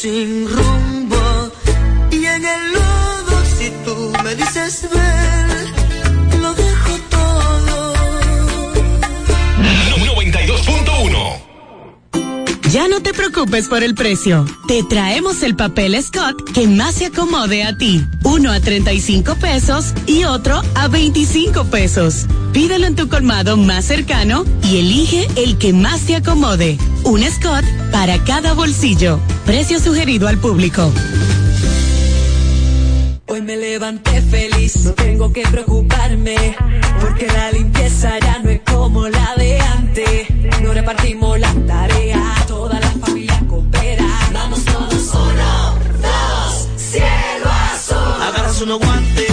sin rumbo y en el lodo si tú me dices ven, lo dejo todo. 92.1 ya no te preocupes por el precio. Te traemos el papel Scott que más se acomode a ti. Uno a 35 pesos y otro a 25 pesos. Pídelo en tu colmado más cercano y elige el que más te acomode. Un Scott para cada bolsillo. Precio sugerido al público. Hoy me levanté feliz, no tengo que preocuparme, porque la limpieza ya no es como la de antes. No repartimos la tarea, toda la familia coopera. Vamos todos, uno, dos, cielo azul. Agarras unos guantes,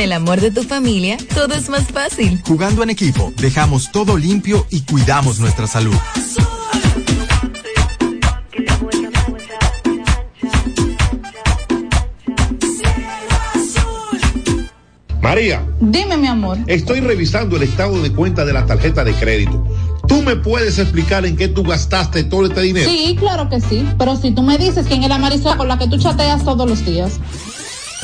el amor de tu familia, todo es más fácil. Jugando en equipo, dejamos todo limpio y cuidamos nuestra salud. María. Dime, mi amor. Estoy revisando el estado de cuenta de la tarjeta de crédito. ¿Tú me puedes explicar en qué tú gastaste todo este dinero? Sí, claro que sí. Pero si tú me dices quién es la Marisol con la que tú chateas todos los días.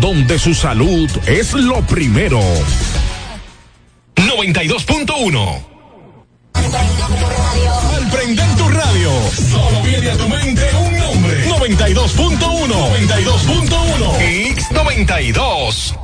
donde su salud es lo primero. 92.1 Al prender tu radio, solo viene a tu mente un nombre. 92.1 92.1 X92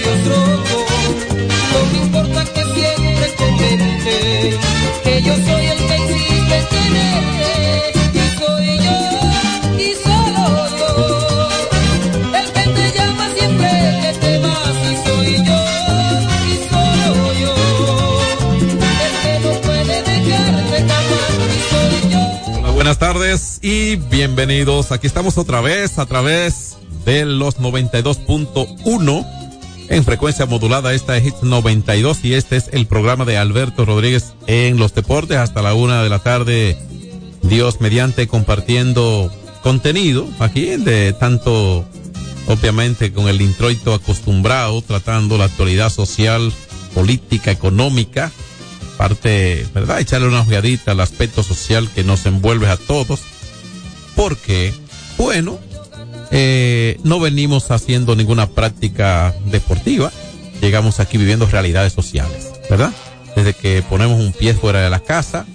Labios rojos. No me importa que siempre comente que yo soy el que existe tenerte. Y soy yo, y solo yo. El que te llama siempre que te vas. Y soy yo, y solo yo. El que no puede dejarte jamás. Y soy yo. Hola, buenas tardes y bienvenidos. Aquí estamos otra vez a través de los 92.1 en frecuencia modulada. Esta es Hits 92 y este es el programa de Alberto Rodríguez en los deportes hasta la una de la tarde. Dios mediante compartiendo contenido aquí de tanto obviamente con el introito acostumbrado tratando la actualidad social, política, económica parte, ¿verdad? Echarle una ojeadita al aspecto social que nos envuelve a todos. Porque, bueno, eh, no venimos haciendo ninguna práctica deportiva. Llegamos aquí viviendo realidades sociales, ¿verdad? Desde que ponemos un pie fuera de la casa,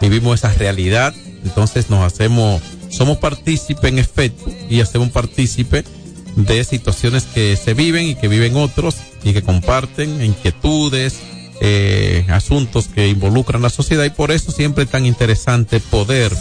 vivimos esa realidad, entonces nos hacemos, somos partícipe en efecto y hacemos partícipe de situaciones que se viven y que viven otros y que comparten inquietudes, eh, asuntos que involucran la sociedad y por eso siempre es tan interesante poder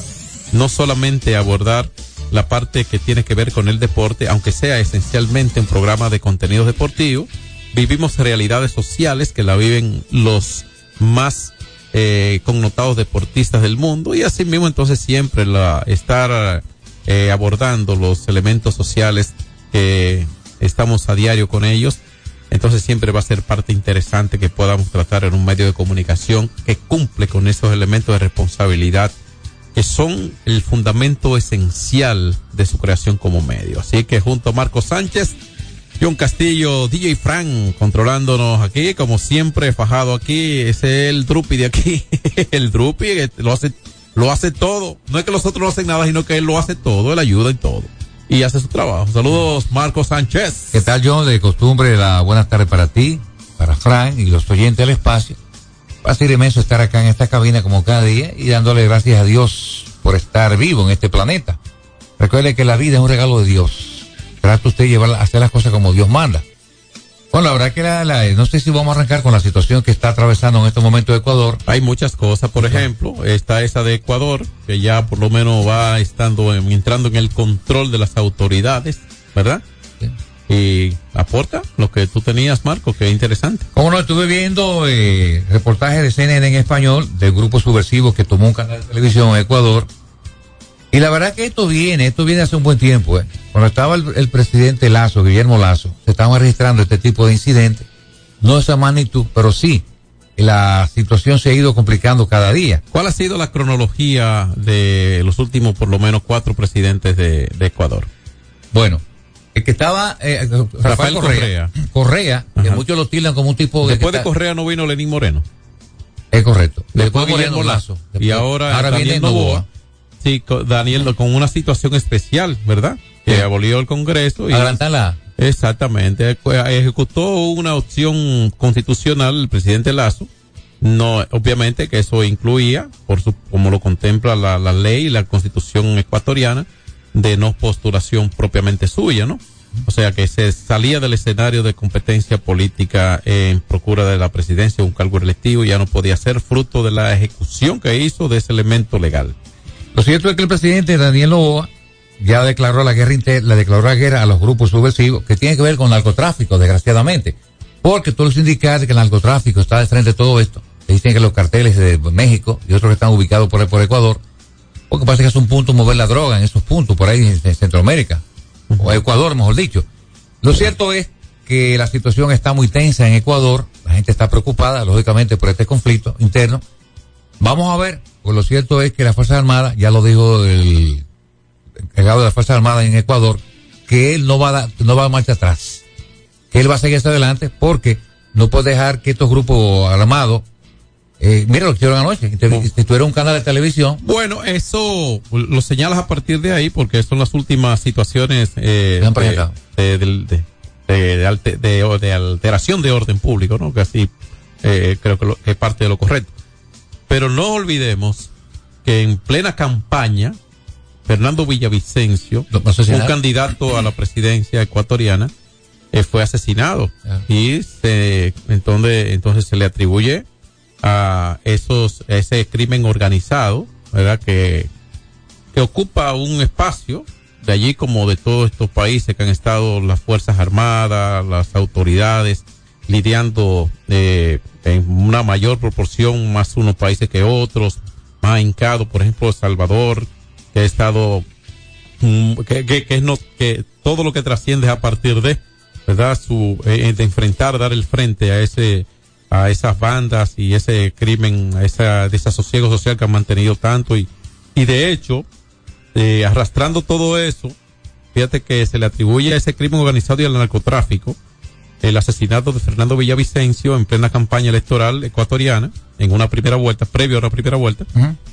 no solamente abordar la parte que tiene que ver con el deporte, aunque sea esencialmente un programa de contenido deportivo, vivimos realidades sociales que la viven los más eh, connotados deportistas del mundo y así mismo entonces siempre la estar eh, abordando los elementos sociales que estamos a diario con ellos entonces siempre va a ser parte interesante que podamos tratar en un medio de comunicación que cumple con esos elementos de responsabilidad que son el fundamento esencial de su creación como medio. Así que junto a Marco Sánchez, John Castillo, DJ Frank, controlándonos aquí, como siempre, fajado aquí, es el Drupi de aquí, el Drupi lo hace, lo hace todo. No es que los otros no hacen nada, sino que él lo hace todo, él ayuda en todo y hace su trabajo. Saludos, Marco Sánchez. ¿Qué tal, John? De costumbre, la buenas tardes para ti, para Frank y los oyentes del espacio. Va a ser inmenso estar acá en esta cabina como cada día y dándole gracias a Dios por estar vivo en este planeta. Recuerde que la vida es un regalo de Dios. Trata usted de llevar, hacer las cosas como Dios manda. Bueno, la verdad que la, la, no sé si vamos a arrancar con la situación que está atravesando en este momento Ecuador. Hay muchas cosas, por ejemplo, está esa de Ecuador, que ya por lo menos va estando en, entrando en el control de las autoridades, ¿verdad? Sí. Y aporta lo que tú tenías, Marco, que es interesante. Como no, estuve viendo eh, reportajes de CNN en español del grupo subversivo que tomó un canal de televisión en Ecuador. Y la verdad que esto viene, esto viene hace un buen tiempo. ¿eh? Cuando estaba el, el, presidente Lazo, Guillermo Lazo, se estaban registrando este tipo de incidentes. No esa magnitud, pero sí, la situación se ha ido complicando cada día. ¿Cuál ha sido la cronología de los últimos, por lo menos, cuatro presidentes de, de Ecuador? Bueno, el que estaba eh, Rafael, Rafael, Correa. Correa, Correa que muchos lo tildan como un tipo de. Después de Correa no vino Lenín Moreno. Es correcto. Después, Después Guillermo Lazo. Después, y ahora, ahora viene Novoa. Sí, Daniel, con una situación especial, ¿verdad? Que abolió el Congreso. Y Adelantala. Exactamente. Ejecutó una opción constitucional el presidente Lazo. No, obviamente que eso incluía, por su, como lo contempla la, la ley y la constitución ecuatoriana, de no postulación propiamente suya, ¿no? O sea que se salía del escenario de competencia política en procura de la presidencia, un cargo electivo, ya no podía ser fruto de la ejecución que hizo de ese elemento legal. Lo cierto es que el presidente Daniel Novoa ya declaró la guerra la declaró la guerra a los grupos subversivos que tienen que ver con narcotráfico, desgraciadamente. Porque todos los sindicatos que el narcotráfico está de frente de todo esto, dicen que los carteles de México y otros que están ubicados por, por Ecuador, porque parece que es un punto mover la droga en esos puntos, por ahí en Centroamérica, uh -huh. o Ecuador, mejor dicho. Lo cierto es que la situación está muy tensa en Ecuador, la gente está preocupada, lógicamente, por este conflicto interno. Vamos a ver, pues lo cierto es que la Fuerza Armada, ya lo dijo el encargado de la Fuerza Armada en Ecuador, que él no va a, no va a marcha atrás, que él va a seguir hacia adelante porque no puede dejar que estos grupos armados eh, mira lo que hicieron anoche, tuvieron un canal de televisión. Bueno, eso lo señalas a partir de ahí porque son las últimas situaciones eh, de, de, de, de, alteración de orden público, ¿no? Que así eh, creo que, lo, que es parte de lo correcto. Pero no olvidemos que en plena campaña, Fernando Villavicencio, un candidato a la presidencia ecuatoriana, eh, fue asesinado y se, entonces, entonces se le atribuye a esos, ese crimen organizado, ¿verdad? Que, que ocupa un espacio de allí como de todos estos países que han estado las Fuerzas Armadas, las autoridades, lidiando eh, en una mayor proporción, más unos países que otros, más hincados, por ejemplo, El Salvador, que ha estado, mm, que, que, que, es no, que todo lo que trasciende a partir de, ¿verdad? Su, eh, de enfrentar, dar el frente a ese, a esas bandas y ese crimen, a esa desasosiego social que han mantenido tanto y, y de hecho, eh, arrastrando todo eso, fíjate que se le atribuye a ese crimen organizado y al narcotráfico el asesinato de Fernando Villavicencio en plena campaña electoral ecuatoriana, en una primera vuelta, previo a la primera vuelta,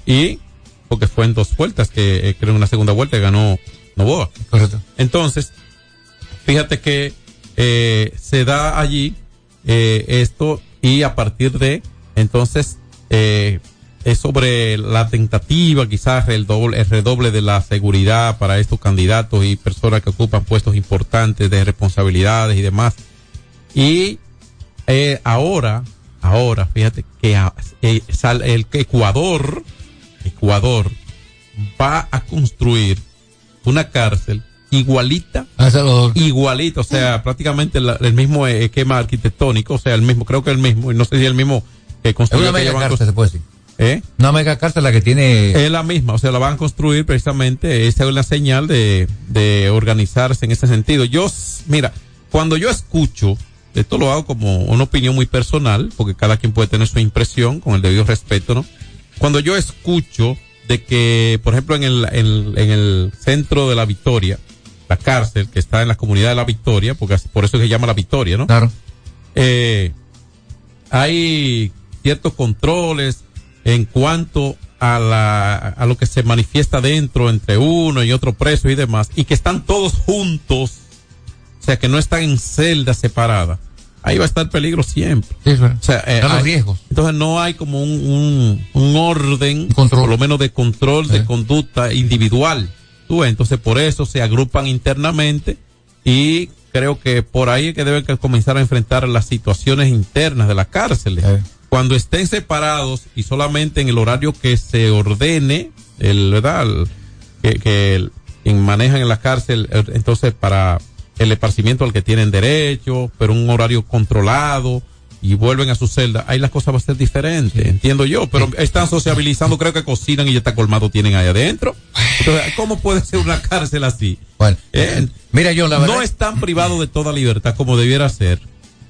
y porque fue en dos vueltas, que eh, creo en una segunda vuelta ganó Novoa. Correcto. Entonces, fíjate que eh, se da allí eh, esto y a partir de entonces eh, es sobre la tentativa, quizás el doble, el redoble de la seguridad para estos candidatos y personas que ocupan puestos importantes de responsabilidades y demás. Y eh, ahora, ahora, fíjate que a- eh, el Ecuador, Ecuador va a construir una cárcel igualita, igualita, o sea, prácticamente la- el mismo eh, esquema arquitectónico, o sea, el mismo, creo que el mismo, y no sé si el mismo que Es construyó una que mega cárcel, se puede decir. ¿Eh? Una mega cárcel la que tiene. Es la misma, o sea, la van a construir precisamente, esa es una señal de, de organizarse en ese sentido. Yo, mira, cuando yo escucho, esto lo hago como una opinión muy personal, porque cada quien puede tener su impresión con el debido respeto, ¿no? Cuando yo escucho de que, por ejemplo, en el, en, en el centro de la Victoria, la cárcel que está en la comunidad de la Victoria, porque por eso se llama la Victoria, ¿no? Claro. eh, hay ciertos controles en cuanto a la a lo que se manifiesta dentro entre uno y otro preso y demás y que están todos juntos o sea que no están en celdas separadas ahí va a estar peligro siempre Sí, o sea, eh, Están los hay- riesgos. entonces no hay como un, un, un orden, por lo menos de control de conducta individual. Tú entonces por eso se agrupan internamente y creo que por ahí es que deben comenzar a enfrentar las situaciones internas de las cárceles. Cuando estén separados y solamente en el horario que se ordene, el, ¿verdad? El- que, que el- manejan en la cárcel, entonces para el esparcimiento al que tienen derecho, pero un horario controlado y vuelven a su celda, ahí las cosas va a ser diferentes, entiendo yo, pero están sociabilizando, creo que cocinan y ya está colmado tienen ahí adentro. Entonces, ¿cómo puede ser una cárcel así? Bueno, Eh, mira, yo la verdad. no están privados de toda libertad como debiera ser,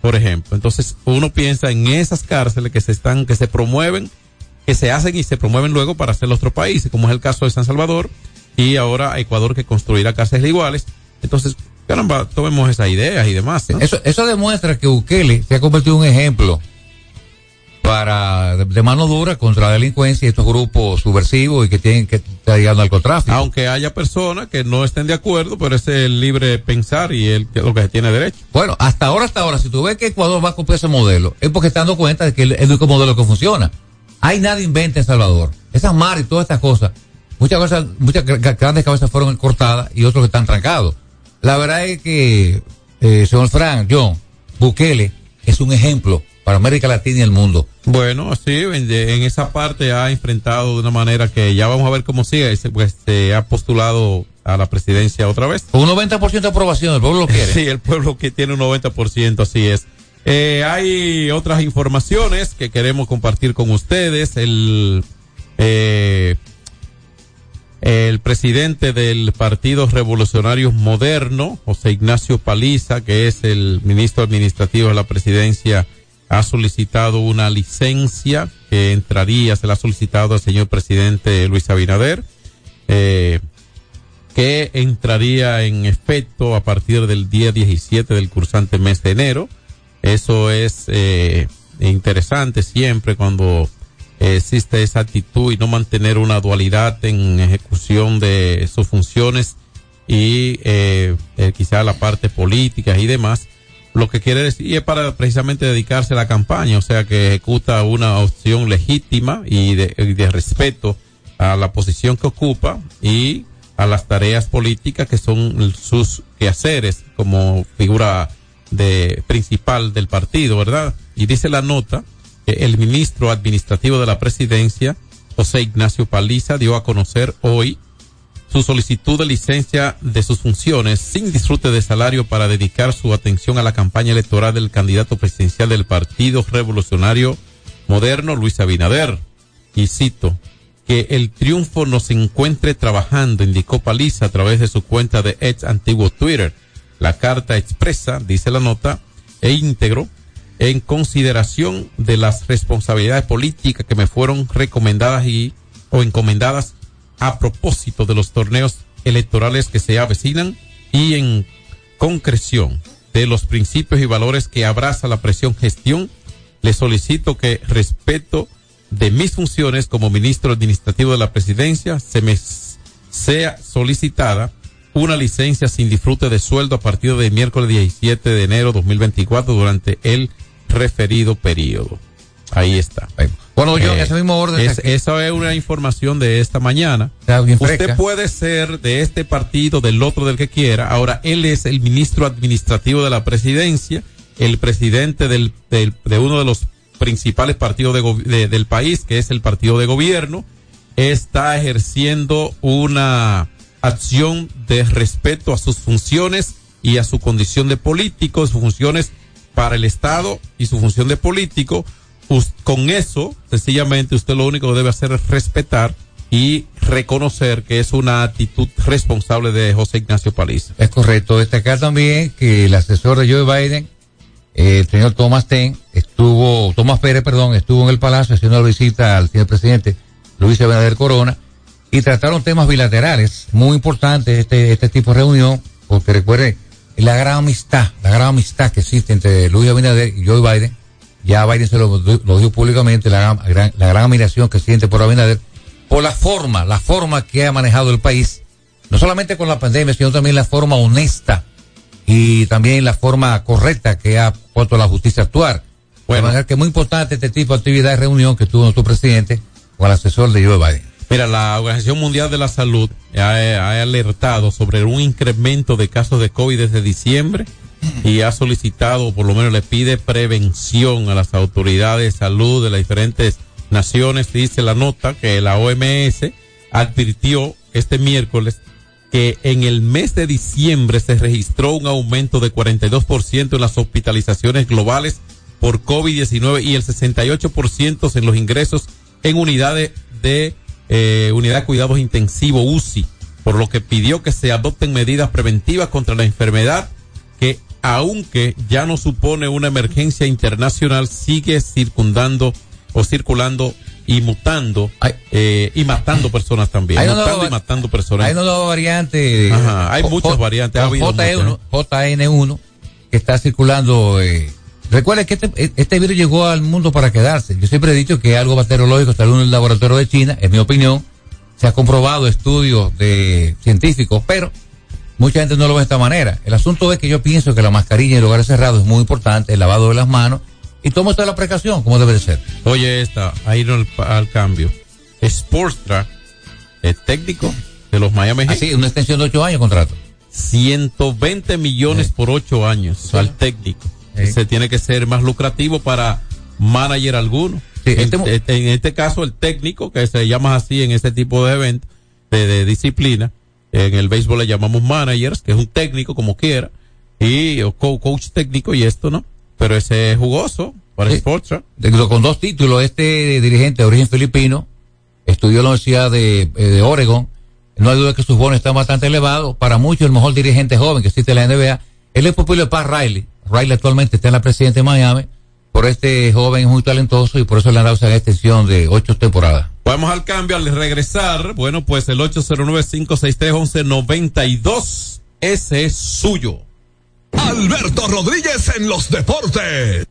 por ejemplo. Entonces, uno piensa en esas cárceles que se están, que se promueven, que se hacen y se promueven luego para hacer otros países, como es el caso de San Salvador y ahora Ecuador que construirá cárceles iguales. Entonces, caramba, tomemos esas ideas y demás. ¿no? Eso, eso demuestra que Bukele se ha convertido en un ejemplo para de, mano dura contra la delincuencia y estos grupos subversivos y que tienen que estar llegando al narcotráfico. Aunque haya personas que no estén de acuerdo, pero es el libre pensar y el, que- lo que se tiene derecho. Bueno, hasta ahora, hasta ahora, si tú ves que Ecuador va a cumplir ese modelo, es porque está dando cuenta de que es el único modelo que funciona. Hay nada inventa en Salvador. Esas mares y todas estas cosas, muchas cosas, muchas gra- gra- grandes cabezas fueron cortadas y otros que están trancados. La verdad es que, eh, señor Frank, John, Bukele es un ejemplo para América Latina y el mundo. Bueno, sí, en, en esa parte ha enfrentado de una manera que ya vamos a ver cómo sigue. Se- Pues se ha postulado a la presidencia otra vez. Un 90% de aprobación, el pueblo lo quiere. Sí, el pueblo que tiene un 90%, así es. Eh, hay otras informaciones que queremos compartir con ustedes. El, eh, el presidente del Partido Revolucionario Moderno, José Ignacio Paliza, que es el ministro administrativo de la presidencia, ha solicitado una licencia que entraría, se la ha solicitado al señor presidente Luis Abinader. Eh, que entraría en efecto a partir del día 17 del cursante mes de enero. Eso es eh, interesante siempre cuando existe esa actitud y no mantener una dualidad en ejecución de sus funciones y eh, eh, quizá la parte política y demás. Lo que quiere decir es para precisamente dedicarse a la campaña, o sea que ejecuta una opción legítima y de, y de respeto a la posición que ocupa y a las tareas políticas que son sus quehaceres como figura de principal del partido, ¿verdad? Y dice la nota el ministro administrativo de la presidencia, José Ignacio Paliza, dio a conocer hoy su solicitud de licencia de sus funciones sin disfrute de salario para dedicar su atención a la campaña electoral del candidato presidencial del Partido Revolucionario Moderno, Luis Abinader. Y cito, que el triunfo nos encuentre trabajando, indicó Paliza a través de su cuenta de ex antiguo Twitter. La carta expresa, dice la nota, e íntegro, en consideración de las responsabilidades políticas que me fueron recomendadas y o encomendadas a propósito de los torneos electorales que se avecinan y en concreción de los principios y valores que abraza la presión gestión, le solicito que respeto de mis funciones como ministro administrativo de la presidencia se me sea solicitada una licencia sin disfrute de sueldo a partir del miércoles 17 de enero 2024 durante el referido periodo. Ahí está. Bueno, yo, ese mismo orden. Es, esa es una información de esta mañana. Usted puede ser de este partido, del otro, del que quiera. Ahora, él es el ministro administrativo de la presidencia, el presidente del, del de uno de los principales partidos de, de, del país, que es el partido de gobierno. Está ejerciendo una acción de respeto a sus funciones y a su condición de político, sus funciones para el Estado y su función de político con eso, sencillamente, usted lo único que debe hacer es respetar y reconocer que es una actitud responsable de José Ignacio Paliza. Es correcto. Destacar también que el asesor de Joe Biden, el señor Thomas Ten, estuvo, Tomás Pérez, perdón, estuvo en el Palacio haciendo la visita al señor presidente Luis Abinader Corona y trataron temas bilaterales muy importantes este, este tipo de reunión, porque recuerde la gran amistad, la gran amistad que existe entre Luis Abinader y Joe Biden ya Biden se lo, dijo públicamente, la gran, la gran admiración que siente por Abinader, por la forma, la forma que ha manejado el país, no solamente con la pandemia, sino también la forma honesta y también la forma correcta que ha puesto la justicia a actuar. Bueno, que es muy importante este tipo de actividad de reunión que tuvo nuestro presidente con el asesor de Joe Biden. Mira, la Organización Mundial de la Salud ha, alertado sobre un incremento de casos de COVID desde diciembre y ha solicitado, por lo menos le pide prevención a las autoridades de salud de las diferentes naciones. Dice la nota que la OMS advirtió este miércoles que en el mes de diciembre se registró un aumento de 42% en las hospitalizaciones globales por COVID-19 y el 68% en los ingresos en unidades de eh, unidad de cuidados intensivos UCI, por lo que pidió que se adopten medidas preventivas contra la enfermedad que aunque ya no supone una emergencia internacional, sigue circundando o circulando y mutando eh, y matando personas también. Hay mutando y matando personas. Hay una variante. Ajá, hay muchas variantes. Ha JN1, JN1 que está circulando. Eh, recuerda que este, este, virus llegó al mundo para quedarse. Yo siempre he dicho que algo bacteriológico salió en el laboratorio de China, en mi opinión. Se ha comprobado estudios de científicos, pero Mucha gente no lo ve de esta manera. El asunto es que yo pienso que la mascarilla en lugares cerrados es muy importante, el lavado de las manos y toma toda la precaución, como debe de ser. Oye, esta, a ir al, cambio. Sportstra, el técnico de los Miami Heat. Así, una extensión de ocho años contrato. 120 millones por ocho años al técnico. Se tiene que ser más lucrativo para manager alguno. Este en, este, caso, el técnico, que se llama así en este tipo de eventos, de disciplina, en el béisbol le llamamos managers, que es un técnico como quiera, y o coach técnico y esto, ¿no? Pero ese es jugoso para sí. Con dos títulos, este dirigente de origen filipino estudió en la Universidad de, eh, de Oregon. No hay duda que sus bonos están bastante elevados. Para muchos, el mejor dirigente joven que existe en la NBA. Él es popular para Riley. Riley actualmente está en la presidencia de Miami. Por este joven es muy talentoso y por eso le han dado esa extensión de ocho temporadas. Vamos al cambio, al regresar, bueno, pues el 809-563-1192, ese es suyo. Alberto Rodríguez en los deportes.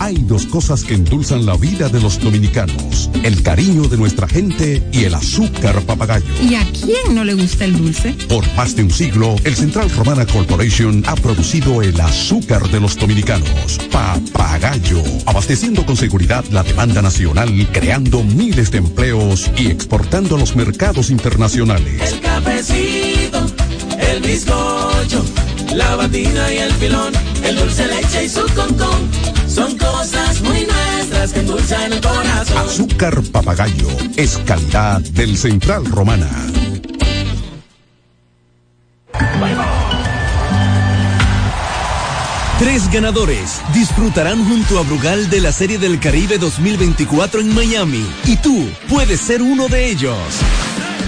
Hay dos cosas que endulzan la vida de los dominicanos, el cariño de nuestra gente y el azúcar papagayo. ¿Y a quién no le gusta el dulce? Por más de un siglo, el Central Romana Corporation ha producido el azúcar de los dominicanos, papagayo, abasteciendo con seguridad la demanda nacional, creando miles de empleos y exportando a los mercados internacionales. El cafecito, el bizcocho, la batida y el filón, el dulce leche y su concón. Son cosas muy nuestras que endulzan el corazón. Azúcar papagayo es calidad del Central Romana. Tres ganadores disfrutarán junto a Brugal de la Serie del Caribe 2024 en Miami y tú puedes ser uno de ellos.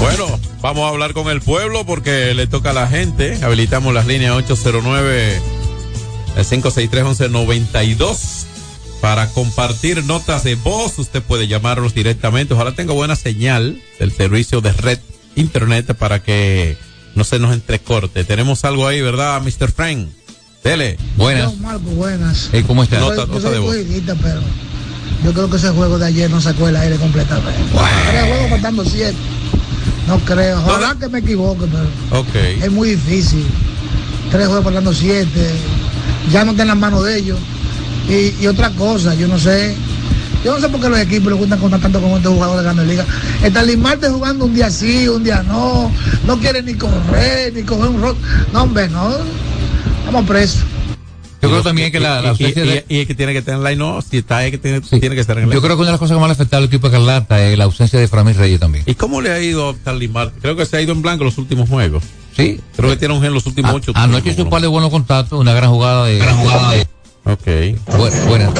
Bueno, vamos a hablar con el pueblo porque le toca a la gente. Habilitamos las líneas 809 563-1192 para compartir notas de voz. Usted puede llamarlos directamente. Ojalá tenga buena señal del servicio de red internet para que no se nos entrecorte. Tenemos algo ahí, ¿verdad, Mr. Frank? Dele. Buenas. Yo, Marco, buenas. Hey, ¿Cómo estás? Nota, nota de voz. pero yo creo que ese juego de ayer no sacó el aire completamente. Wow. Tres juegos faltando siete. No creo. Ojalá que me equivoque, pero es muy difícil. Tres juegos faltando siete. Ya no está en las manos de ellos. Y, y otra cosa, yo no sé. Yo no sé por qué los equipos le gustan contar tanto como estos jugadores de Grandes Ligas. Está Marte jugando un día sí, un día no. No quiere ni correr, ni coger un rol. No, hombre, no. Vamos presos. Yo creo también que la, la y, ausencia y- de- y- y el que tiene que tener line no, si está ahí que tiene, tiene que estar en el Yo creo que una de las cosas que más le afecta al equipo de Carlata es la ausencia de Framil Reyes también. ¿Y cómo le ha ido a Starling Marte? Creo que se ha ido en blanco los últimos juegos. Sí. Creo que tiene un gen los últimos ocho. Anoche hizo un par de buenos contactos, una gran jugada de. Ok. buena.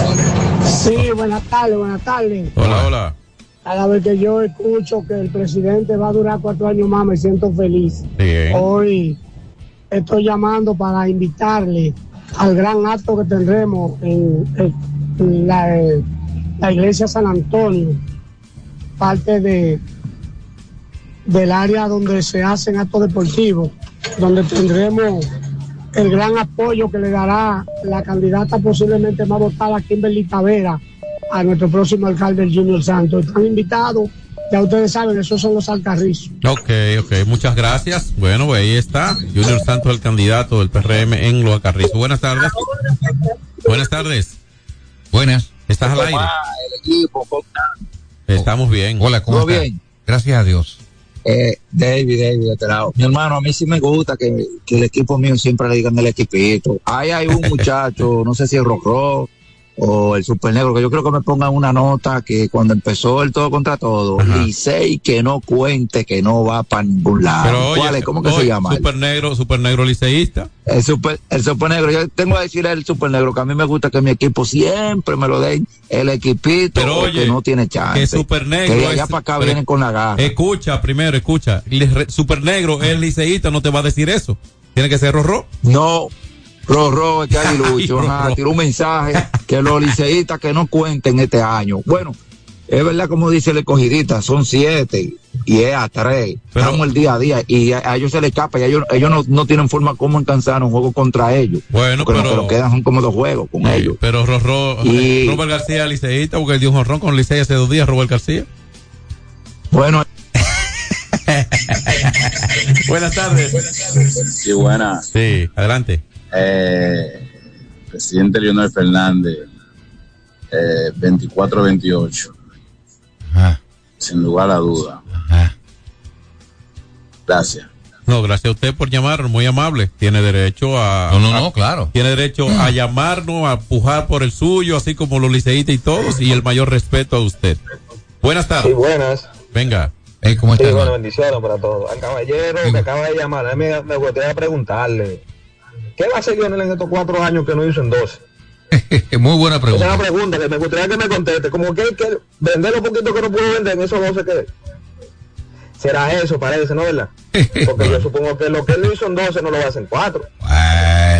Sí, buenas tardes, buenas tardes. Hola, hola. Cada vez que yo escucho que el presidente va a durar cuatro años más, me siento feliz. Bien. Hoy estoy llamando para invitarle al gran acto que tendremos en, la, la iglesia San Antonio, parte de del área donde se hacen actos deportivos, donde tendremos el gran apoyo que le dará la candidata posiblemente más votada, Kimberly Tavera, a nuestro próximo alcalde, Junior Santos. Están invitados, ya ustedes saben, esos son los alcarrizos. Ok, ok, muchas gracias. Bueno, pues ahí está. Junior Santos, el candidato del PRM en Los Acarrizos. Buenas tardes. Buenas tardes. Buenas. ¿Estás al aire? Estamos bien. Hola, ¿cómo ¿Todo estás? bien? Gracias a Dios. Eh, David, David, de este lado. Mi hermano, a mí sí me gusta que, que el equipo mío siempre le digan el equipito. Ahí hay un muchacho, no sé si es Rojo o el Super Negro, que yo creo que me pongan una nota que cuando empezó el todo contra todo, Licey que no cuente, que no va para ningún lado. Pero oye, ¿Cuál es? ¿Cómo que se llama? él? Super negro, super negro liceísta. El super, el super negro, yo tengo que decirle al super negro que a mí me gusta que mi equipo siempre me lo den el equipito Pero oye, no tiene chance. que super negro Que de allá es- para acá vienen con la garra. Escucha, primero, escucha. Super negro es liceísta, no te va a decir eso. Tiene que ser Rorro. No, Rorro, es que hay Lucho, ajá, tiró un mensaje que los liceístas que no cuenten este año. Bueno, es verdad como dice el escogidita, son siete y es a tres. Estamos el día a día y a, a ellos se les escapa y a ellos, ellos no, no tienen forma como alcanzar un juego contra ellos. Bueno, porque pero- lo que nos quedan son como dos juegos con ellos. Pero Rorro, Y- Robert García liceísta porque él dio un jonrón con Licey hace dos días, Robert García. Bueno. Buenas tardes. Sí, buena. Sí, adelante. Eh, presidente Leonel Fernández, eh, 24-28. Sin lugar a duda. Gracias. No, gracias a usted por llamar, muy amable. Tiene derecho a. No, no, no, a- claro. Tiene derecho a llamarnos, a pujar por el suyo, así como los liceístas y todos, y el mayor respeto a usted. Buenas tardes. Sí, buenas. Venga. ¿Cómo Sí, está, bueno, hermano? bendiciones para todos. Al caballero que acaba de llamar, a mí me, me gustaría preguntarle, ¿qué va a hacer Lionel en estos cuatro años que no hizo en 12? Muy buena Esa es pregunta. una pregunta que me gustaría que me conteste. Como que vender lo poquito que no pudo vender en esos 12 que... Será eso, parece, ¿no verdad? Porque yo supongo que lo que él no hizo en 12 no lo va a hacer en 4.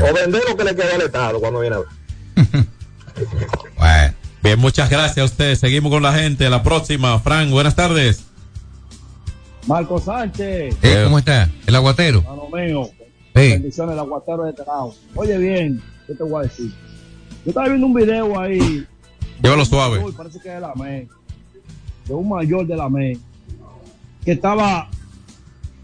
O vender lo que le quedó al Estado cuando viene a ver. Bien, muchas gracias a ustedes. Seguimos con la gente. La próxima, Frank, buenas tardes. Marco Sánchez. Eh, ¿Cómo está? El aguatero. Mano mío. Sí. Bendiciones, el aguatero de lado. Oye bien, ¿qué te voy a decir? Yo estaba viendo un video ahí. Llévalo suave. Uy, parece que es de la ME. De un mayor de la ME. Que estaba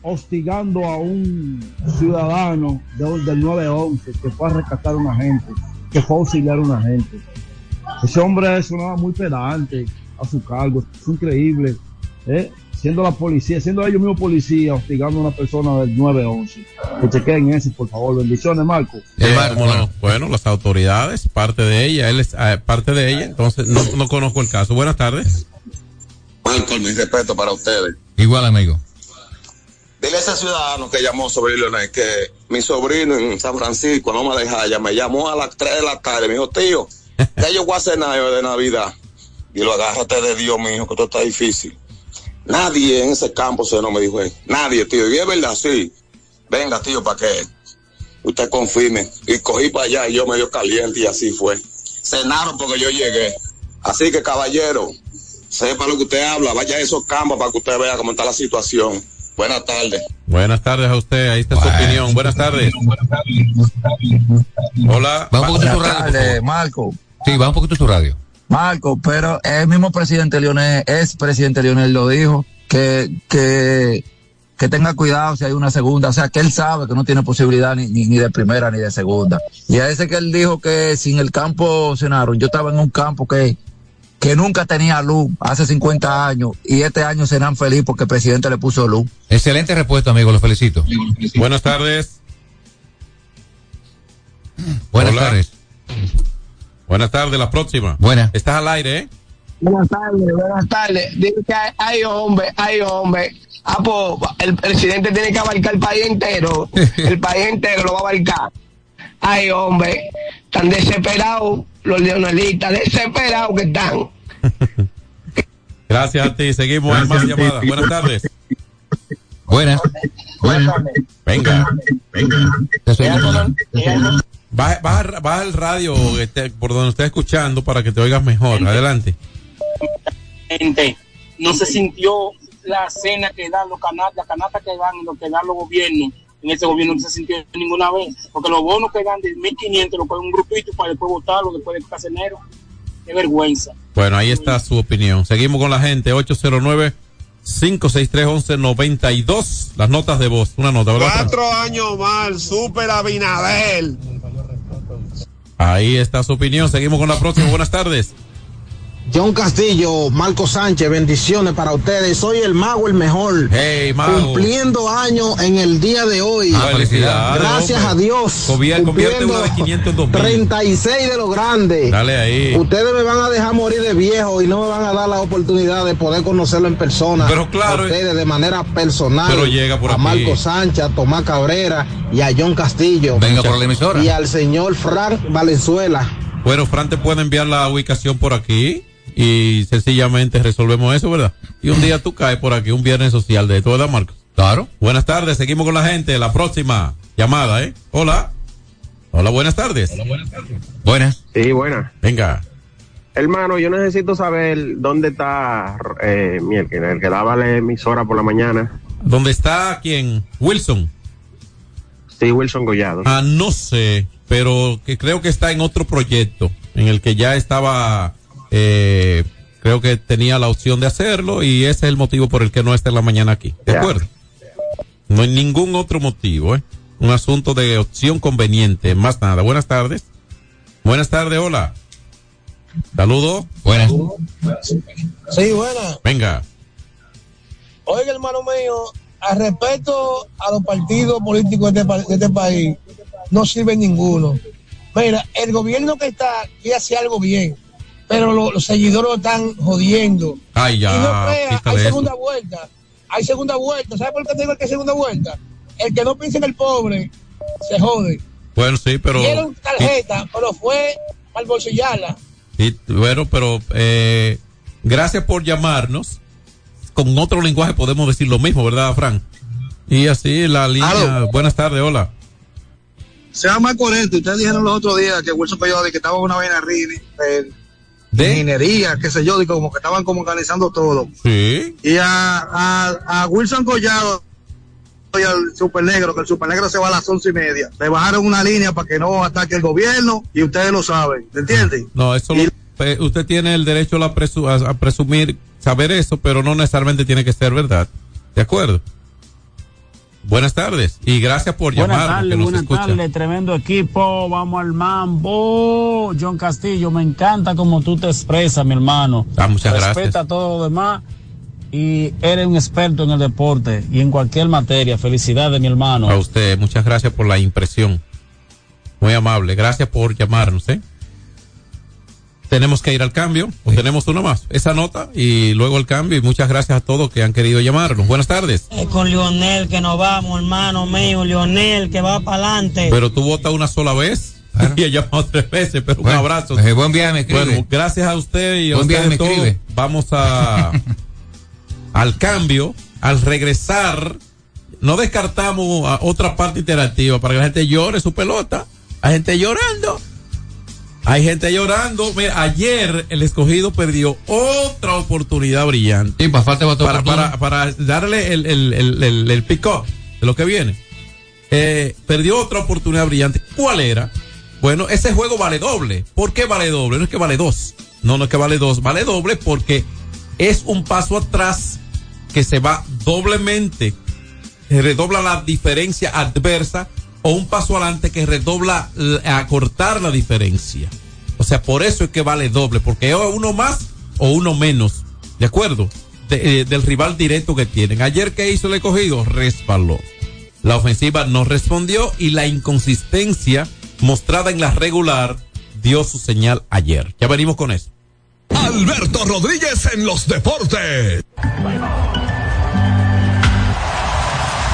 hostigando a un ciudadano de- del 911 que fue a rescatar a una gente. Que fue a auxiliar a una gente. Ese hombre sonaba muy pedante a su cargo. Es increíble. ¿eh? Siendo la policía, siendo ellos mismos policías, hostigando a una persona del 911. Que chequen eso, por favor. Bendiciones, Marco. Eh, no. Bueno, las autoridades, parte de ella, él es eh, parte de ella, entonces no, no conozco el caso. Buenas tardes. Marco, mi respeto para ustedes. Igual, amigo. Dile a ese ciudadano que llamó sobre Leonel que mi sobrino en San Francisco, no me deja ya, me llamó a las 3 de la tarde. Me dijo, tío, ya yo voy a cenar hoy de Navidad. Y lo agárrate de Dios, mi hijo, que esto está difícil. Nadie en ese campo se no me dijo él. Nadie, tío. Y es verdad, sí. Venga, tío, para que usted confirme. Y cogí para allá y yo medio caliente y así fue. Cenaron porque yo llegué. Así que, caballero, sepa lo que usted habla. Vaya a esos campos para que usted vea cómo está la situación. Buenas tardes. Buenas tardes a usted, ahí está su opinión. Buenas tardes. Hola. Va un poquito tu Buenas radio. Marco. Sí, va un poquito tu radio. Marco, pero el mismo presidente Lionel, es presidente Lionel lo dijo, que, que, que tenga cuidado si hay una segunda, o sea, que él sabe que no tiene posibilidad ni, ni, ni de primera ni de segunda. Y a ese que él dijo que sin el campo cenaron, yo estaba en un campo que, que nunca tenía luz hace 50 años y este año serán feliz porque el presidente le puso luz. Excelente respuesta, amigo. Lo felicito. Buenas tardes. Buenas Hola. tardes. Buenas tardes, la próxima. Buenas. Estás al aire, ¿eh? Buenas tardes, buenas tardes. Dice que hay, hay hombre, hay hombre. Ah, pues el presidente tiene que abarcar el país entero. El país entero lo va a abarcar. Ay, hombre, están desesperados los leonelistas, desesperados que están. Gracias a ti. Seguimos en más llamadas. Buenas tardes. Buenas. Buenas. Venga. Venga. Baja, baja- baja el radio este, por donde estés escuchando para que te oigas mejor. Adelante. gente no se sintió la cena que dan los canastas, la canasta que dan lo que dan los gobiernos en este gobierno no se sintió ninguna vez, porque los bonos que dan de 1.500 lo coge un grupito para después votarlo después de casi enero. Qué vergüenza. Bueno, ahí está su opinión. Seguimos con la gente. 809 563 1192 Las notas de voz. Una nota, ¿verdad? Cuatro años más, Super Abinadel. Ahí está su opinión. Seguimos con la próxima. Buenas tardes. John Castillo, Marco Sánchez, bendiciones para ustedes. Soy el mago, el mejor. Hey, mago. Cumpliendo años en el día de hoy. Ah, felicidades, Gracias hombre. a Dios. Convier- convierte uno de 500 en 2000. 36 de lo grande. Dale ahí. Ustedes me van a dejar morir de viejo y no me van a dar la oportunidad de poder conocerlo en persona. Pero claro, A ustedes de manera personal. Pero llega por a aquí. Marco Sánchez, a Tomás Cabrera y a John Castillo. Venga por la emisora. Y al señor Frank Valenzuela. Bueno, Fran te puede enviar la ubicación por aquí y sencillamente resolvemos eso, ¿verdad? Y un día tú caes por aquí, un viernes social de toda Marcos. Claro. Buenas tardes, seguimos con la gente. La próxima llamada, ¿eh? Hola. Hola, buenas tardes. Buenas. Sí, buenas. Venga. Hermano, yo necesito saber dónde está eh, Miel, que- el que daba la emisora por la mañana. ¿Dónde está quién? Wilson. Sí, Wilson Gollado. Ah, no sé, pero que creo que está en otro proyecto en el que ya estaba, eh, creo que tenía la opción de hacerlo y ese es el motivo por el que no está en la mañana aquí. ¿De Ya. acuerdo? No hay ningún otro motivo, ¿eh? Un asunto de opción conveniente, más nada. Buenas tardes. Buenas tardes, hola. Saludos. Buenas. Sí, buena. Venga. Oiga, hermano mío, al respecto a los partidos políticos de este, pa- de este país, no sirve ninguno. Mira, el gobierno que está quiere hacer algo bien, pero lo- los seguidores lo están jodiendo. Ay, y no ya. crea, hay eso. segunda vuelta. Hay segunda vuelta. ¿Sabe por qué te digo que hay segunda vuelta? El que no piensa en el pobre se jode. Bueno, sí, pero. Dieron tarjeta, pero fue al bolsillarla. Sí, bueno, pero eh, gracias por llamarnos. Con otro lenguaje podemos decir lo mismo, ¿verdad, Fran? Y así la línea. Buenas tardes, hola. Sea más coherente. Ustedes dijeron los otros días que Wilson Coyote que estaba en una vaina rini, eh, de minería, qué sé yo, digo, como que estaban como organizando todo. Sí. Y a, a, a Wilson Collado y al Super Negro, que el Super Negro se va a las once y media. Le bajaron una línea para que no ataque el gobierno y ustedes lo saben, ¿me entienden? No, eso lo- usted tiene el derecho a, presu- a- a presumir, saber eso, pero no necesariamente tiene que ser verdad. ¿De acuerdo? Buenas tardes y gracias por nos buenas tardes, tremendo equipo, vamos al mambo. John Castillo, me encanta como tú te expresas, mi hermano. Ah, muchas Respeta gracias. todo lo demás y eres un experto en el deporte y en cualquier materia. Felicidades, mi hermano. A usted, muchas gracias por la impresión. Muy amable. Gracias por llamarnos, ¿eh? Tenemos que ir al cambio, o tenemos una más. Esa nota y luego el cambio. Y muchas gracias a todos que han querido llamarnos. Buenas tardes. Es con Lionel que nos vamos, hermano mío. Lionel que va para adelante. Pero tú votas una sola vez y he llamado tres veces, pero un abrazo. eh, buen viaje, me escribe. Bueno, gracias a usted y a Buen viaje, me todos. escribe. Vamos a al cambio, al regresar. No descartamos a otra parte interactiva para que la gente llore su pelota. Hay gente llorando. Hay gente llorando. Mira, ayer el escogido perdió otra oportunidad brillante. Sí, para falta para, para, para darle el, el, el, el, el pick-up de lo que viene. Eh, perdió otra oportunidad brillante. ¿Cuál era? Bueno, ese juego vale doble. ¿Por qué vale doble? No es que vale dos. No, no es que vale dos. Vale doble porque es un paso atrás que se va doblemente. Redobla la diferencia adversa o un paso adelante que redobla l- a cortar la diferencia. O sea, por eso es que vale doble, porque o uno más o uno menos. ¿De acuerdo? Eh, del rival directo que tienen. Ayer que hizo el escogido, resbaló. La ofensiva no respondió y la inconsistencia mostrada en la regular dio su señal ayer. Ya venimos con eso. Alberto Rodríguez en los deportes.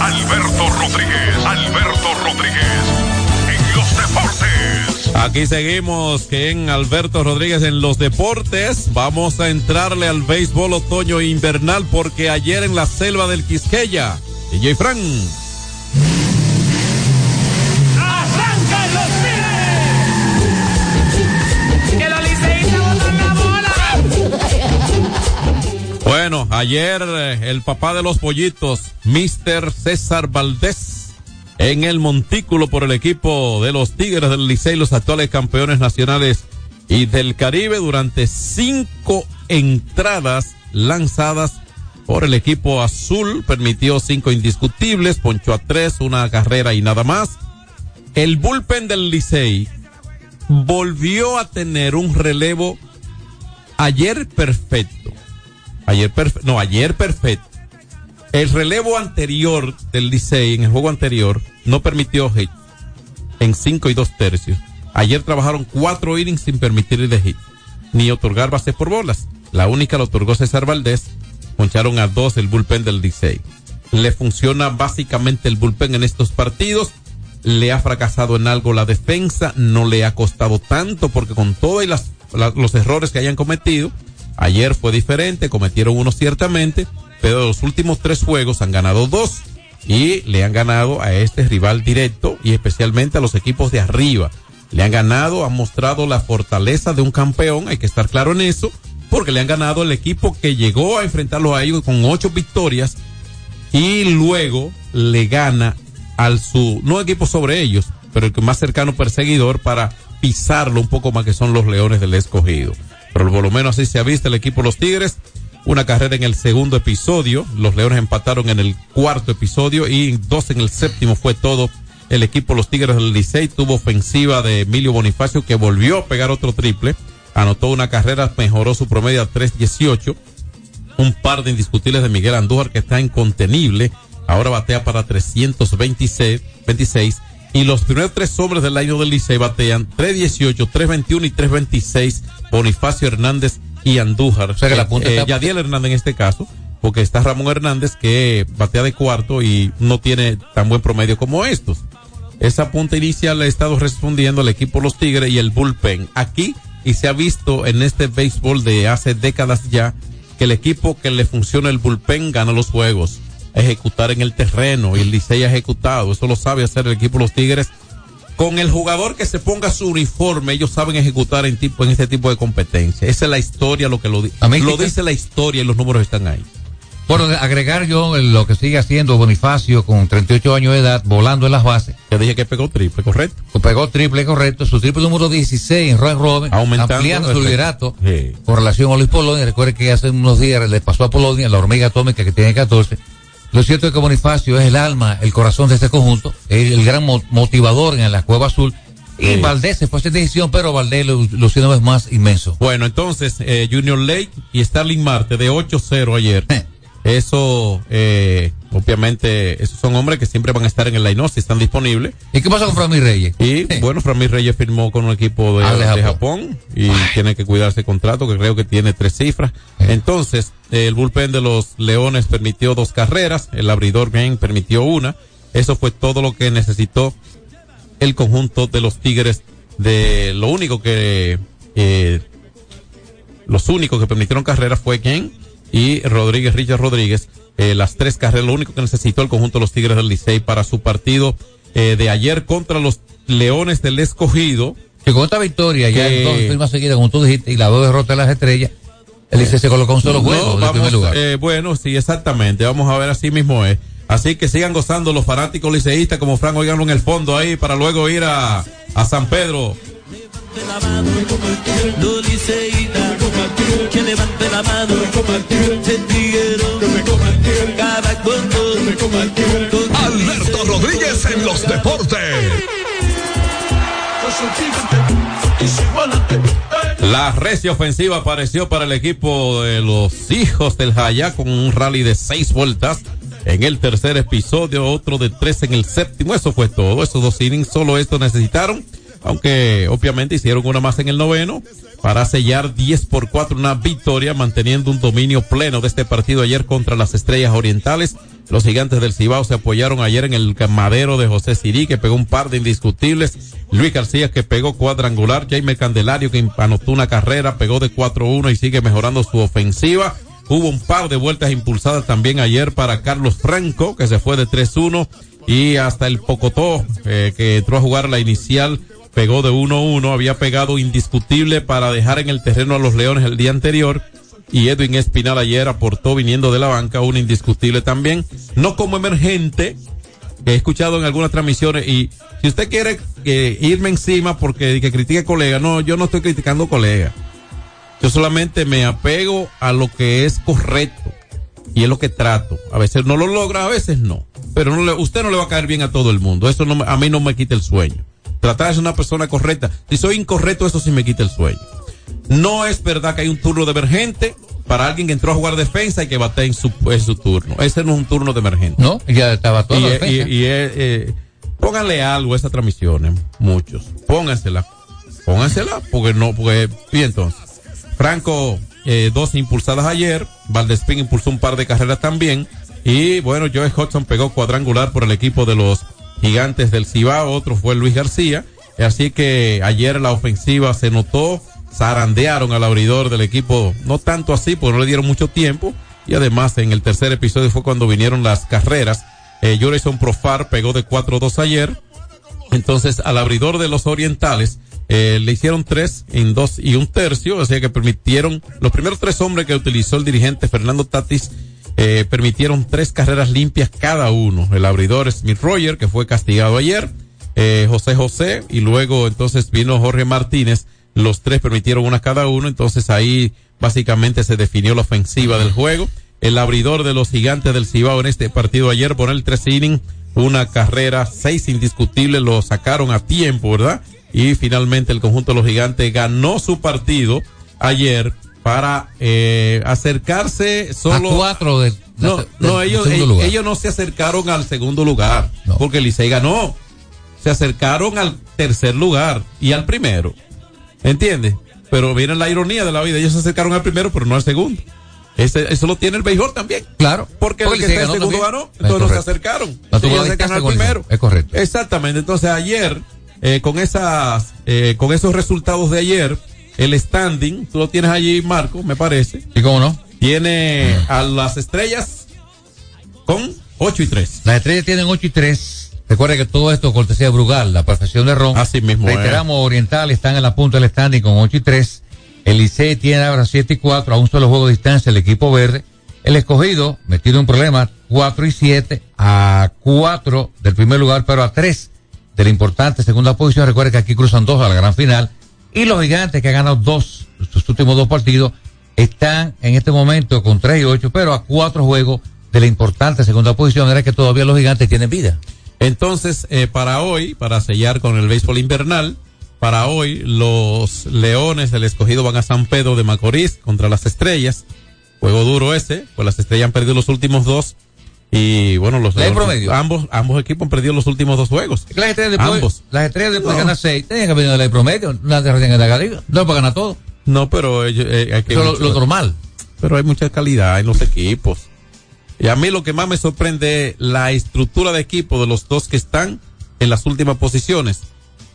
Alberto Rodríguez, Alberto Rodríguez, en los deportes. Aquí seguimos que en Alberto Rodríguez en los deportes. Vamos a entrarle al béisbol otoño invernal porque ayer en la selva del Quisqueya, DJ Fran. Ayer eh, el papá de los pollitos, Mr. César Valdés, en el montículo por el equipo de los Tigres del Licey, los actuales campeones nacionales y del Caribe, durante cinco entradas lanzadas por el equipo azul, permitió cinco indiscutibles, ponchó a tres, una carrera y nada más. El bullpen del Licey volvió a tener un relevo ayer perfecto. Ayer perfecto, no, ayer perfecto. El relevo anterior del Licey, en el juego anterior, no permitió hit en cinco y dos tercios. Ayer trabajaron cuatro innings sin permitirle hit, ni otorgar bases por bolas. La única la otorgó César Valdés. Poncharon a dos el bullpen del Licey. Le funciona básicamente el bullpen en estos partidos. Le ha fracasado en algo la defensa. No le ha costado tanto porque con todos los errores que hayan cometido, ayer fue diferente. Cometieron uno ciertamente, pero los últimos tres juegos han ganado dos y le han ganado a este rival directo y especialmente a los equipos de arriba. Le han ganado, han mostrado la fortaleza de un campeón, hay que estar claro en eso, porque le han ganado el equipo que llegó a enfrentarlo a ellos con ocho victorias y luego le gana al su, no equipo sobre ellos, pero el más cercano perseguidor para pisarlo un poco más que son los Leones del Escogido. Pero por lo menos así se ha visto el equipo Los Tigres. Una carrera en el segundo episodio. Los Leones empataron en el cuarto episodio y dos en el séptimo fue todo. El equipo Los Tigres del Licey tuvo ofensiva de Emilio Bonifacio que volvió a pegar otro triple. Anotó una carrera, mejoró su promedio a 3.18 un par de indiscutibles de Miguel Andújar que está incontenible. Ahora batea para 326 26, Y los primeros tres hombres del año del Licey batean 318, 321 y 326. Bonifacio Hernández y Andújar. O sea que la punta Eh, está- Yadiel Hernández en este caso, porque está Ramón Hernández que batea de cuarto y no tiene tan buen promedio como estos. Esa punta inicial le ha estado respondiendo al equipo Los Tigres y el bullpen. Aquí, y se ha visto en este béisbol de hace décadas ya, que el equipo que le funciona el bullpen gana los juegos. Ejecutar en el terreno y el Licey ha ejecutado. Eso lo sabe hacer el equipo Los Tigres. Con el jugador que se ponga su uniforme, ellos saben ejecutar en, tipo, en este tipo de competencia. Esa es la historia, lo que lo, lo dice la historia y los números están ahí. Bueno, de agregar yo lo que sigue haciendo Bonifacio con 38 años de edad, volando en las bases. Te dije que pegó triple, correcto. Pegó triple, correcto. Su triple número 16 en Roy Robin, Aumentando, ampliando su liderato Sí. con relación a Luis Polonia. Recuerde que hace unos días le pasó a Polonia la hormiga atómica que tiene 14. Lo cierto es que Bonifacio es el alma, el corazón de este conjunto, es el gran mo- motivador en la Cueva Azul. Y Sí. Valdés se fue a esa decisión, pero Valdés lo, vez más inmenso. Bueno, entonces, eh, Junior Lake y Starling Marte de 8-0 ayer. Eso, eh, obviamente, esos son hombres que siempre van a estar en el line si están disponibles. ¿Y qué pasa con Framil Reyes? Y bueno, Framil Reyes firmó con un equipo de, Ah, de Japón. Japón. y tiene que cuidarse contrato, que creo que tiene tres cifras. Entonces, eh, el bullpen de los Leones permitió dos carreras, el abridor bien permitió una. Eso fue todo lo que necesitó el conjunto de los Tigres. De lo único que eh, los únicos que permitieron carreras fue Ken y Rodríguez, Richard Rodríguez. Eh, las tres carreras, lo único que necesitó el conjunto de los Tigres del Licey para su partido eh, de ayer contra los Leones del Escogido. Que con esta victoria, ya Que- en dos firmas seguidas, como tú dijiste, y la dos derrotas de las estrellas, el Licey se colocó un solo juego en vamos, primer lugar. eh, bueno, sí, exactamente. Vamos a ver, así mismo es. Así que sigan gozando los fanáticos liceístas como Frank, oiganlo en el fondo ahí para luego ir a, a San Pedro. Que levante la mano, Alberto Rodríguez en los deportes. La recia ofensiva apareció para el equipo de los hijos del Jaya con un rally de seis vueltas. En el tercer episodio, otro de tres en el séptimo. Eso fue todo. Esos dos innings, solo esto necesitaron. Aunque obviamente hicieron una más en el noveno para sellar 10 por 4 una victoria, manteniendo un dominio pleno de este partido ayer contra las Estrellas Orientales. Los gigantes del Cibao se apoyaron ayer en el madero de José Sirí, que pegó un par de indiscutibles. Luis García, que pegó cuadrangular. Jaime Candelario, que anotó una carrera, pegó de 4-1 y sigue mejorando su ofensiva. Hubo un par de vueltas impulsadas también ayer para Carlos Franco, que se fue de 3-1. Y hasta el Pocotó, eh, que entró a jugar la inicial, pegó de 1-1. Había pegado indiscutible para dejar en el terreno a los Leones el día anterior. Y Edwin Espinal ayer aportó viniendo de la banca un indiscutible también. No como emergente, que he escuchado en algunas transmisiones. Y si usted quiere eh, irme encima porque que critique colega, no, yo no estoy criticando colega. Yo solamente me apego a lo que es correcto y es lo que trato. A veces no lo logra, a veces no. Pero no le, usted no le va a caer bien a todo el mundo. Eso no, a mí no me quita el sueño. Tratar de ser una persona correcta. Si soy incorrecto, eso sí me quita el sueño. No es verdad que hay un turno de emergente para alguien que entró a jugar defensa y que bate en su, en su turno. Ese no es un turno de emergente. No, ya estaba todo Y, la y- y, eh, pónganle algo a esa transmisión, eh, muchos. Póngansela. Póngansela, porque no, porque, y entonces. Franco, eh, dos impulsadas ayer. Valdespín impulsó un par de carreras también. Y bueno, Joe Hudson pegó cuadrangular por el equipo de los gigantes del Cibao. Otro fue Luis García. Así que ayer la ofensiva se notó. Zarandearon al abridor del equipo. No tanto así, porque no le dieron mucho tiempo. Y además, en el tercer episodio fue cuando vinieron las carreras. Eh, Jorison Profar pegó de 4-2 ayer. Entonces, al abridor de los orientales, eh, le hicieron tres en dos y un tercio, o sea que permitieron, los primeros tres hombres que utilizó el dirigente Fernando Tatis, eh, permitieron tres carreras limpias cada uno. El abridor Smith Roger, que fue castigado ayer, eh, José José, y luego entonces vino Jorge Martínez, los tres permitieron una cada uno, entonces ahí básicamente se definió la ofensiva del juego. El abridor de los gigantes del Cibao en este partido ayer por el tres inning, una carrera, seis indiscutibles, lo sacaron a tiempo, ¿verdad? Y finalmente el conjunto de los gigantes ganó su partido ayer para eh, acercarse solo a cuatro de, no, del- no, ellos, no se acercaron al segundo lugar, porque Licey ganó. se acercaron al tercer lugar y al primero. ¿Entiendes? Pero viene la ironía de la vida. Ellos se acercaron al primero, pero no al segundo. Ese- eso lo tiene el béisbol también. Claro. Porque, Porque el que está en segundo ganó, Es entonces no se acercaron. La tuvo Ellos la se al primero. Es correcto. Exactamente. Entonces ayer, eh, con esas, eh, con esos resultados de ayer, el standing, tú lo tienes allí, Marco, me parece. ¿Y cómo no? Tiene a las estrellas con 8 y 3. Las estrellas tienen 8 y 3. Recuerda que todo esto cortesía de Brugal, la perfección de Ron. Así mismo es. Reiteramos, Oriental están en la punta del standing con 8 y 3. El Licey tiene ahora 7 y 4, a un solo juego de distancia el equipo verde. El escogido, metido en un problema, 4 y 7, a 4 del primer lugar, pero a 3 de la importante segunda posición. Recuerda que aquí cruzan dos a la gran final. Y los gigantes que han ganado dos, sus últimos dos partidos, están en este momento con 3 y 8, pero a 4 juegos de la importante segunda posición. Era que todavía los gigantes tienen vida. Entonces, eh, para hoy, para sellar con el béisbol invernal, para hoy los Leones del Escogido van a San Pedro de Macorís contra las Estrellas. Juego duro ese, pues las Estrellas han perdido los últimos dos y bueno, los ¿Ley promedio? ambos ambos equipos han perdido los últimos dos juegos. Las estrellas después, Ambos. las estrellas después de No. ganar 6, tenían que venir de la promedio, no recién ganar liga, no para ganar todo. No, pero ellos, eh, hay que lo- lo normal. Pero hay mucha calidad en los equipos. Y a mí lo que más me sorprende es la estructura de equipo de los dos que están en las últimas posiciones.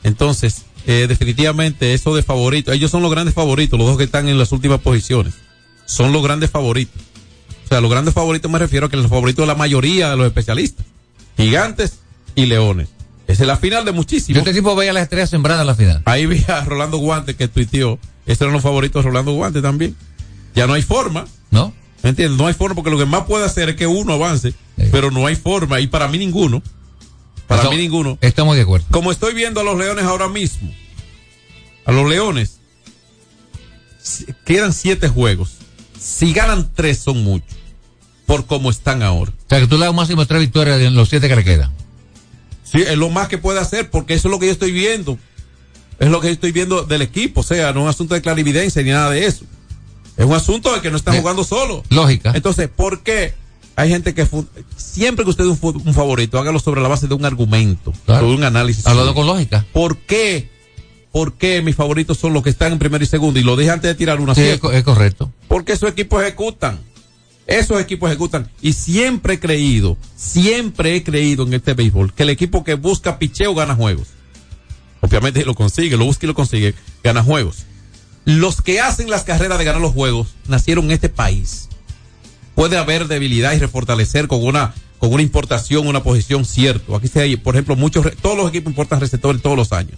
Entonces, eh, definitivamente eso de favorito, ellos son los grandes favoritos, los dos que están en las últimas posiciones. Son los grandes favoritos. O sea, los grandes favoritos me refiero a que los favoritos de la mayoría de los especialistas. Gigantes y leones. Esa es la final de muchísimos. Yo este tipo veía a las estrellas sembradas en la final. Ahí vi a Rolando Guante que tuiteó. Estos eran los favoritos de Rolando Guante también. Ya no hay forma. ¿No? ¿Me entiendes? No hay forma porque lo que más puede hacer es que uno avance, pero no hay forma. Y para mí ninguno. Para mí ninguno. Estamos de acuerdo. Como estoy viendo a los leones ahora mismo. A los leones. Quedan siete juegos. Si ganan tres son muchos. Por cómo están ahora. O sea, que tú le das máximo tres victorias en los siete que le quedan. Sí, es lo más que puede hacer, porque eso es lo que yo estoy viendo. Es lo que yo estoy viendo del equipo. O sea, no es un asunto de clarividencia ni nada de eso. Es un asunto de que no están jugando solo. Lógica. Entonces, ¿por qué hay gente que siempre que usted es un, favorito, hágalo sobre la base de un argumento, Claro. sobre un análisis? Hablando con lógica. ¿Por qué? ¿Por qué mis favoritos son los que están en primero y segundo? Y lo dije antes de tirar una Sí, es, correcto. Porque esos equipos ejecutan. Esos equipos ejecutan. Y siempre he creído, siempre he creído en este béisbol, que el equipo que busca picheo gana juegos. Obviamente lo consigue, lo busca y lo consigue, gana juegos. Los que hacen las carreras de ganar los juegos nacieron en este país. Puede haber debilidad y refortalecer con una, con una importación, una posición cierto. Aquí se hay, por ejemplo, muchos, todos los equipos importan receptores todos los años.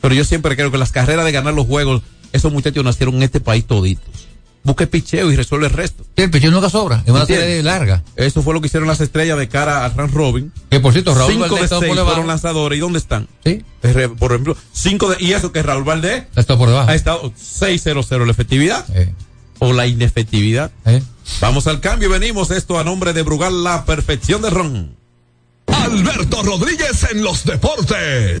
Pero yo siempre creo que las carreras de ganar los juegos, esos muchachos nacieron en este país toditos. Busque picheo y resuelve el resto. Sí, el picheo nunca sobra. Es una ¿Entiendes? serie larga. Eso fue lo que hicieron las estrellas de cara al Rand Robin. Que por cierto, Raúl cinco Valdés de está seis por debajo. fueron lanzadores. ¿Y dónde están? Sí. Por ejemplo, cinco de, y eso que Raúl Valdés Está por debajo. ha estado 6-0-0 la efectividad Eh, o la inefectividad. eh. Vamos al cambio y venimos esto a nombre de Brugal, la perfección de Ron. Alberto Rodríguez en los deportes.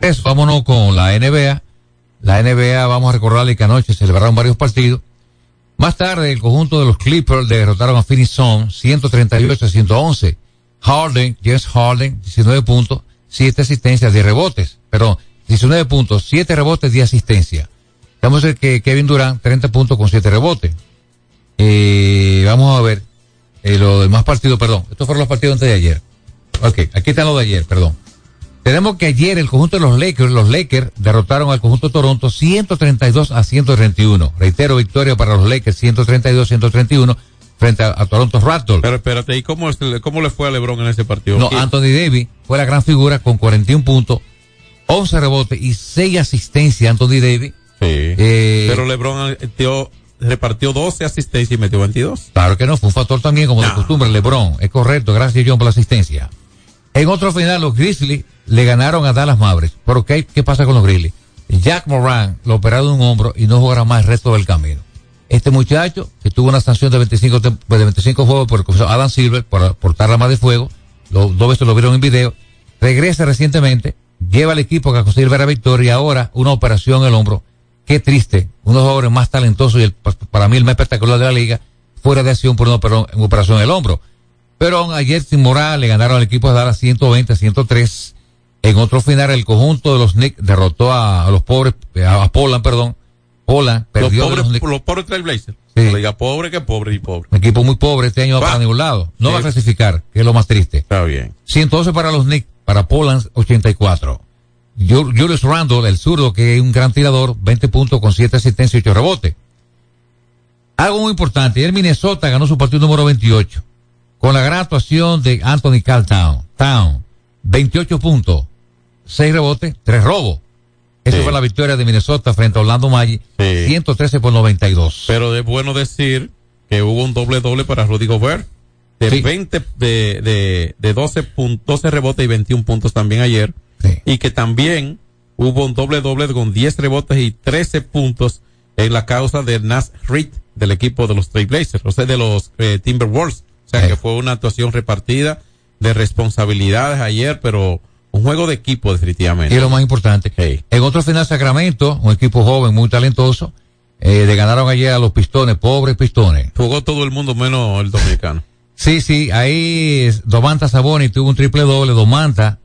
Eso, vámonos con la NBA. La NBA, vamos a recordarle que anoche celebraron varios partidos. Más tarde, el conjunto de los Clippers derrotaron a Phoenix Suns 138 a 111. Harden, James Harden, 19 puntos, 7 asistencias, 10 rebotes. Perdón, 19 puntos, 7 rebotes, 10 asistencias. Vamos a ver que Kevin Durant, 30 puntos con 7 rebotes. Eh, vamos a ver eh, los demás partidos, perdón. Estos fueron los partidos antes de ayer. Ok, aquí están los de ayer, perdón. Tenemos que ayer el conjunto de los Lakers, los Lakers derrotaron al conjunto de Toronto 132 a 131. Reitero, victoria para los Lakers 132 a 131 frente a, a Toronto Raptors. Pero espérate, ¿y cómo, es- cómo le fue a LeBron en ese partido? No. Anthony Davis fue la gran figura con 41 puntos, 11 rebotes y 6 asistencias Anthony Davis. Sí. Eh, Pero LeBron eh, dio- repartió 12 asistencias y metió 22. Claro que no, fue un factor también como de costumbre, LeBron. Es correcto, gracias John por la asistencia. En otro final, los Grizzlies le ganaron a Dallas Mavericks. ¿Pero qué, qué pasa con los Grizzlies? Jack Moran lo operaron de un hombro y no jugará más el resto del camino. Este muchacho, que tuvo una sanción de 25, tem- de 25 juegos por el comisario Adam Silver por portar arma de fuego, lo- dos veces lo vieron en video, regresa recientemente, lleva al equipo que consiguió la victoria y ahora una operación en el hombro. Qué triste, uno de los jugadores más talentosos y el- para mí el más espectacular de la liga, fuera de acción por una opera- una operación en el hombro. Pero ayer sin moral le ganaron al equipo de Dallas 120 a 103. En otro final el conjunto de los Knicks derrotó a, a los pobres, a, a Poland, perdón. Poland Los perdió de pobres, los los pobres Trailblazers. Sí. Diga pobre que pobre y pobre. Un equipo muy pobre este año va Va. para ningún lado. No Sí. va a clasificar, que es lo más triste. Está bien. 112 para los Knicks, para Poland 84. Ju- Julius Randle, el zurdo, que es un gran tirador, 20 puntos con 7 asistencias y 8 rebotes. Algo muy importante, el Minnesota ganó su partido número 28 con la gran actuación de Anthony Carl Town. Town, 28 puntos, 6 rebotes, 3 robos. Esa Sí. fue la victoria de Minnesota frente a Orlando Magic, Sí. 113 por 92. Pero es bueno decir que hubo un doble doble para Rudy Gobert. De Sí. 20, de, de, de 12 puntos, 12 rebotes y 21 puntos también ayer. Sí. Y que también hubo un doble doble con 10 rebotes y 13 puntos en la causa de Nas Reed del equipo de los Trailblazers, o sea, de los eh, Timberwolves. O sea, Sí. que fue una actuación repartida de responsabilidades ayer, pero un juego de equipo definitivamente. Y es lo más importante. Sí. En otro final, Sacramento, un equipo joven, muy talentoso, eh, le ganaron ayer a los pistones, pobres pistones. Jugó todo el mundo menos el dominicano. Sí, sí, ahí Domanta Saboni tuvo un triple doble, Domanta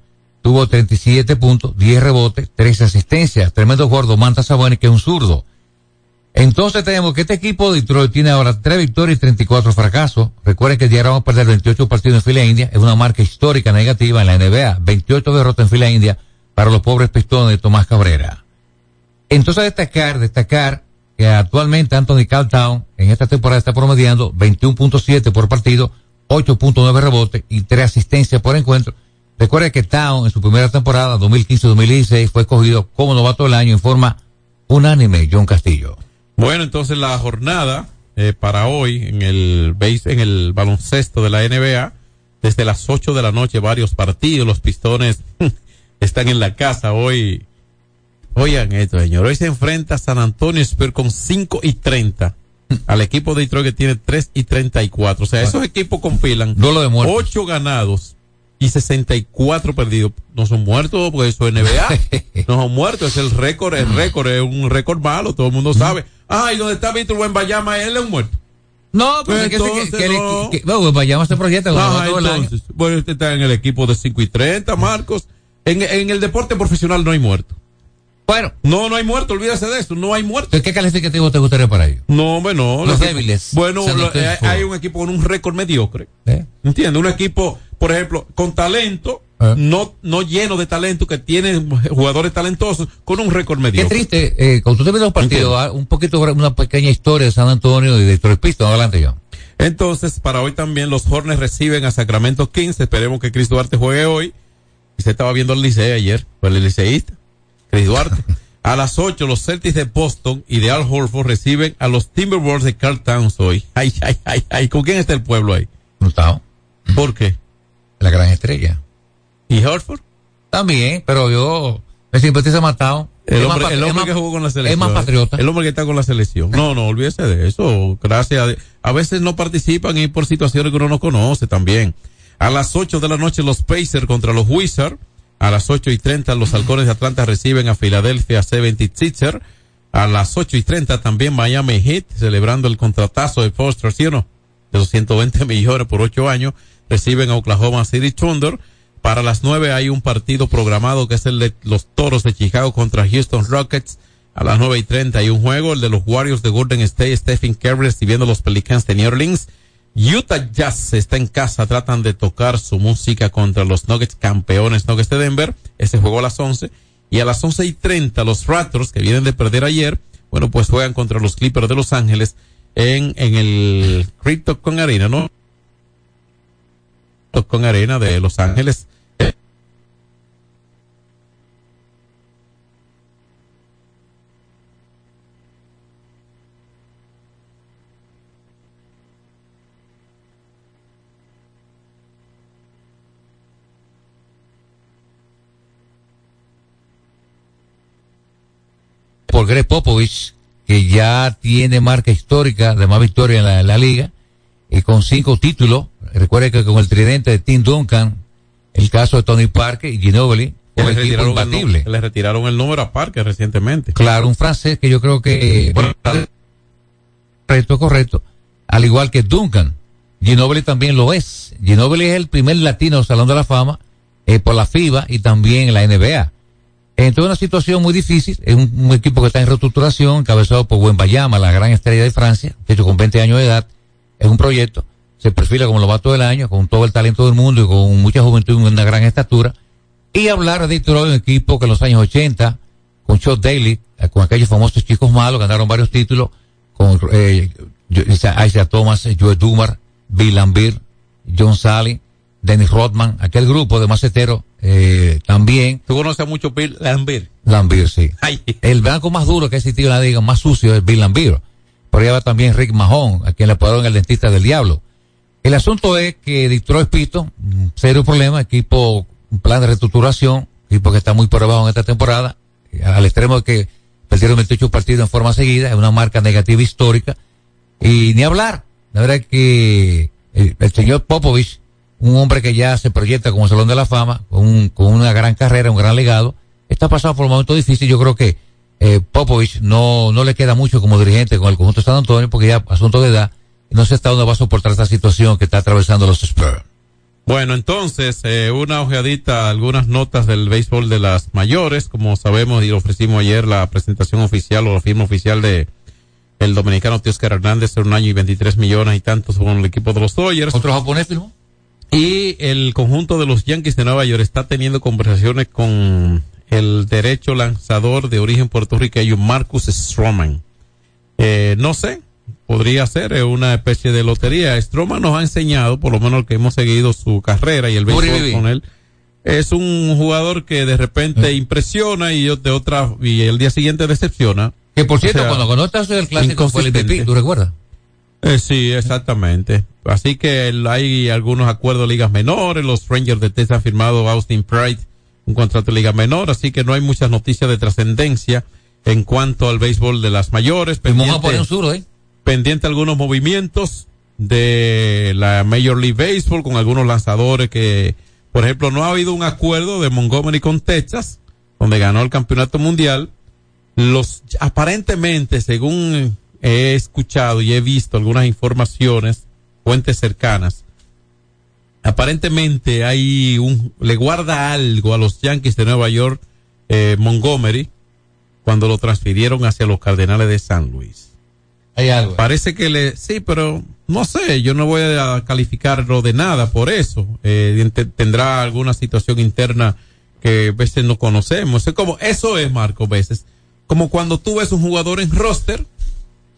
tuvo 37 puntos, 10 rebotes, 13 asistencias. Tremendo jugador Domanta Saboni, que es un zurdo. Entonces tenemos que este equipo de Detroit tiene ahora 3 victorias y 34 fracasos. Recuerden que llegaron a perder 28 partidos en fila india, es una marca histórica negativa en la NBA. 28 derrotas en fila india para los pobres pistones de Tomás Cabrera. Entonces destacar, destacar que actualmente Anthony Caltown en esta temporada está promediando 21.7 por partido, 8.9 rebotes y 3 asistencias por encuentro. Recuerde que Town en su primera temporada 2015-2016 fue escogido como novato del año en forma unánime, John Castillo. Bueno, entonces la jornada eh, para hoy en el base, en el baloncesto de la NBA, desde las 8 de la noche, varios partidos. Los pistones están en la casa hoy. Oigan esto, señor. Hoy se enfrenta San Antonio Spurs con 5 y 30 al equipo de Detroit que tiene 3 y 34. O sea, esos equipos compilan de muertos. 8 ganados y 64 perdidos. No son muertos porque eso es NBA. no son muertos, es el récord, el récord es un récord malo, todo el mundo sabe. Ah, y donde está Víctor Buenbayama, él es un muerto. No, pues es que, que, entonces que, no. que- que- bueno, vayamos a proyecto como novato del año. entonces, bueno, usted está en el equipo de 5 y 30, Marcos. En, en el deporte profesional no hay muerto. Bueno, No, no hay muerto, olvídese de eso, no hay muerto. ¿qué calificativo te gustaría para ellos? No, bueno. Los débiles. Bueno, lo- eh, hay un equipo con un récord mediocre. ¿Eh? ¿Entiendes? Un equipo, por ejemplo, con talento, Eh. no, no lleno de talento, que tiene jugadores talentosos, con un récord Qué mediocre. triste, eh, cuando tú te ves los partidos, ah, un poquito, una pequeña historia de San Antonio y de Detroit Pistons. Adelante, John. Entonces, para hoy también los Hornets reciben a Sacramento Kings. Esperemos que Chris Duarte juegue hoy. Y se estaba viendo el Licey ayer, por el liceísta, Chris Duarte. A las 8, los Celtics de Boston y de Al Horford reciben a los Timberwolves de Carl Towns hoy. Ay, ay, ay, ay. ¿Con quién está el pueblo ahí? Gustavo, ¿Por qué? la gran estrella. ¿Y Horford? También, pero yo me simpatiza matado. El Es hombre, el hombre más- que jugó con la selección. Es más patriota. El hombre que está con la selección. No, no, olvídese de eso. Gracias a. A veces no participan y por situaciones que uno no conoce también. A las 8 de la noche los Pacers contra los Wizards. A las 8 y 30 los Halcones de Atlanta reciben a Philadelphia 76ers. A las 8 y 30 también Miami Heat celebrando el contratazo de Foster. De los 120 millones por 8 años. Reciben a Oklahoma City Thunder. Para las 9 hay un partido programado que es el de los Toros de Chicago contra Houston Rockets. A las 9 y 30 hay un juego, el de los Warriors de Golden State, Stephen Curry recibiendo los Pelicans de New Orleans. Utah Jazz está en casa, tratan de tocar su música contra los Nuggets campeones Nuggets de Denver. Ese juego a las 11. Y a las 11 y 30 los Raptors, que vienen de perder ayer, bueno, pues juegan contra los Clippers de Los Ángeles en, en el Crypto con Arena, ¿no? Con Arena de Los Ángeles. Por Greg Popovich, que ya tiene marca histórica de más victorias en la, en la liga, y con cinco títulos. Recuerde que con el tridente de Tim Duncan, el caso de Tony Parker y Ginobili, fue le, equipo retiraron el, imbatible. nu- le retiraron el número a Parker recientemente. Claro, un francés que yo creo que, eh, bueno, correcto, correcto, al igual que Duncan. Ginobili también lo es. Ginobili es el primer latino Salón de la Fama eh, por la FIBA y también la NBA. Entonces una situación muy difícil, es un, equipo que está en reestructuración, encabezado por Bayama, la gran estrella de Francia, de hecho con 20 años de edad, es un proyecto, se perfila como novato del año, con todo el talento del mundo y con mucha juventud y una gran estatura. Y hablar de Detroit, un equipo que en los años 80, con Chuck Daly, eh, con aquellos famosos chicos malos, ganaron varios títulos, con eh, Thomas, Joe Dumar, Bill Lambert, John Sally, Dennis Rodman, aquel grupo de maceteros, eh, también. Tú conoces a mucho Bill Lambert. Lambert, sí. Ay. El blanco más duro que ha existido en la liga, más sucio, es Bill Lambert. Por allá va también Rick Mahon, a quien le apodaron el dentista del diablo. El asunto es que Detroit Pistons, un serio problema, equipo, un plan de reestructuración, equipo que está muy por debajo en esta temporada, eh, al extremo de que perdieron 28 partidos en forma seguida, es una marca negativa histórica, y ni hablar. La verdad es que el, el señor Popovich, un hombre que ya se proyecta como Salón de la Fama, con, un- con una gran carrera, un gran legado, está pasando por un momento difícil. Yo creo que eh, Popovich no, no le queda mucho como dirigente con el conjunto de San Antonio, porque ya asunto de edad, no sé hasta dónde va a soportar esta situación que está atravesando los Spurs. Bueno, entonces, eh, una ojeadita, a algunas notas del béisbol de las mayores, como sabemos y ofrecimos ayer la presentación oficial o la firma oficial de el dominicano Teoscar Hernández en un año y 23 millones y tantos con el equipo de los Dodgers. ¿Otro japonés firmó? Y el conjunto de los Yankees de Nueva York está teniendo conversaciones con el derecho lanzador de origen puertorriqueño Marcus Stroman. Eh, no sé, podría ser eh, una especie de lotería. Stroman nos ha enseñado, por lo menos que hemos seguido su carrera y el béisbol con él. Es un jugador que de repente impresiona y de otra y el día siguiente decepciona. Que por cierto, O sea, cuando conociste el clásico fue el MVP. ¿tú recuerdas? Eh, sí, exactamente. Así que hay algunos acuerdos de ligas menores. Los Rangers de Texas han firmado Austin Pride un contrato de liga menor, así que no hay muchas noticias de trascendencia en cuanto al béisbol de las mayores. Pendiente, ¿eh? pendiente algunos movimientos de la Major League Baseball con algunos lanzadores que, por ejemplo, no ha habido un acuerdo de Montgomery con Texas, donde ganó el campeonato mundial. Los, aparentemente, según he escuchado y he visto algunas informaciones, fuentes cercanas, aparentemente hay un, le guarda algo a los Yankees de Nueva York, eh, Montgomery, cuando lo transfirieron hacia los Cardenales de San Luis. Hay algo. Parece que le, sí, pero no sé, yo no voy a calificarlo de nada por eso. Eh, tendrá alguna situación interna que a veces no conocemos. Es como, eso es, Marco, a veces. Como cuando tú ves un jugador en roster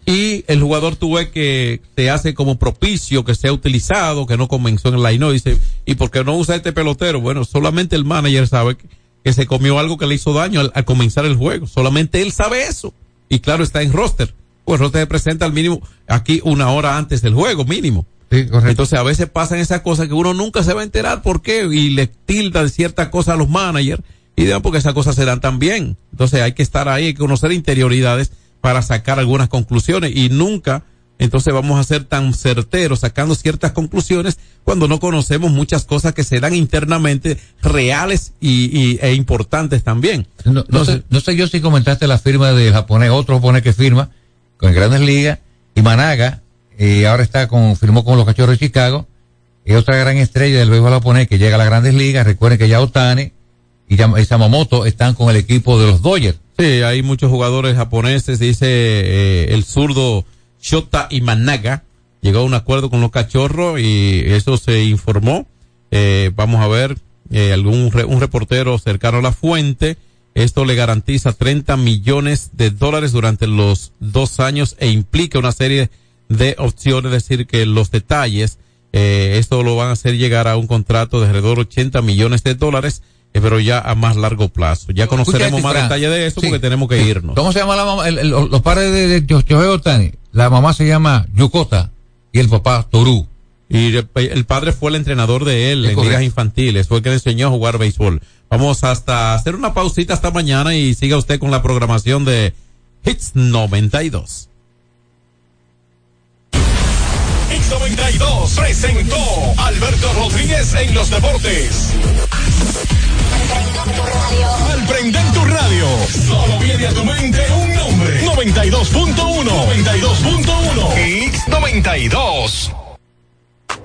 y el jugador tú ves que te hace como propicio que sea utilizado, que no comenzó en el line, y dice, ¿y por qué no usa este pelotero? Bueno, solamente el manager sabe que, que se comió algo que le hizo daño al, al comenzar el juego. Solamente él sabe eso. Y claro, está en roster. Pues roster se presenta al mínimo aquí una hora antes del juego, mínimo. Entonces a veces pasan esas cosas que uno nunca se va a enterar por qué y le tilda de ciertas cosas a los managers y demás porque esas cosas se dan tan bien. Entonces hay que estar ahí, hay que conocer interioridades para sacar algunas conclusiones y nunca entonces vamos a ser tan certeros sacando ciertas conclusiones cuando no conocemos muchas cosas que se dan internamente reales y, y- e importantes también. No, no sé, no sé yo si comentaste la firma del japonés, otro japonés que firma con Grandes Ligas, y Managa, y ahora está con, firmó con los Cachorros de Chicago, y otra gran estrella del béisbol japonés que llega a las Grandes Ligas, recuerden que ya Otani y, y Samamoto están con el equipo de los Dodgers. Sí, hay muchos jugadores japoneses, dice eh, el zurdo Shota Imanaga, llegó a un acuerdo con los cachorros y eso se informó. Eh, vamos a ver, eh, algún re- un reportero cercano a la fuente, esto le garantiza 30 millones de dólares durante los dos años e implica una serie de opciones, es decir, que los detalles, eh, esto lo van a hacer llegar a un contrato de alrededor de 80 millones de dólares, pero ya a más largo plazo. Ya conoceremos Escucha, más Fran. detalle de eso Sí. porque tenemos que irnos. ¿Cómo se llama la mamá? El- el- los padres de, de Yo- Shohei Otani. La mamá se llama Yukota y el papá Toru. Y el, el padre fue el entrenador de él Es en correcto. ligas infantiles, fue el que le enseñó a jugar béisbol. Vamos hasta hacer una pausita hasta mañana y siga usted con la programación de Hits 92. X92 presentó Alberto Rodríguez en los deportes. Al prender tu radio, solo viene a tu mente un nombre. 92.1. 92.1. X92.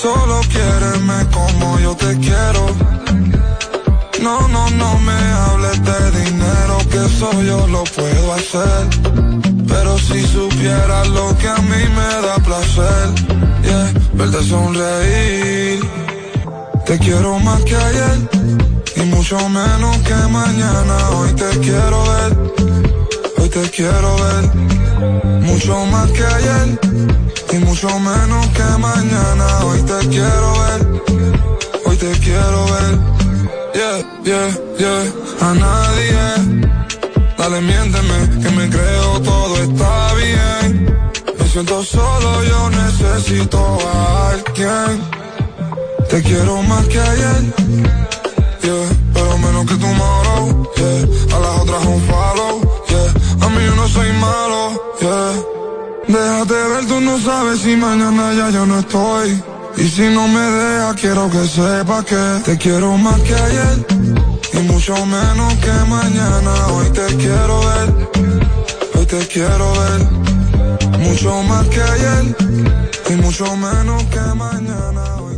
solo quiéreme como yo te quiero. No, no, no me hables de dinero, que eso yo lo puedo hacer. Pero si supieras lo que a mí me da placer, yeah, verte sonreír. Te quiero más que ayer y mucho menos que mañana. Hoy te quiero ver, te quiero ver. Mucho más que ayer y mucho menos que mañana. Hoy te quiero ver, hoy te quiero ver. Yeah, yeah, yeah. A nadie, dale miénteme que me creo todo está bien. Me siento solo, yo necesito a alguien. Te quiero más que ayer, yeah, pero menos que tomorrow, yeah. A las otras un follow, soy malo, yeah. Déjate ver, tú no sabes si mañana ya yo no estoy. Y si no me dejas, quiero que sepas que te quiero más que ayer. Y mucho menos que mañana. Hoy te quiero ver, hoy te quiero ver. Mucho más que ayer. Y mucho menos que mañana.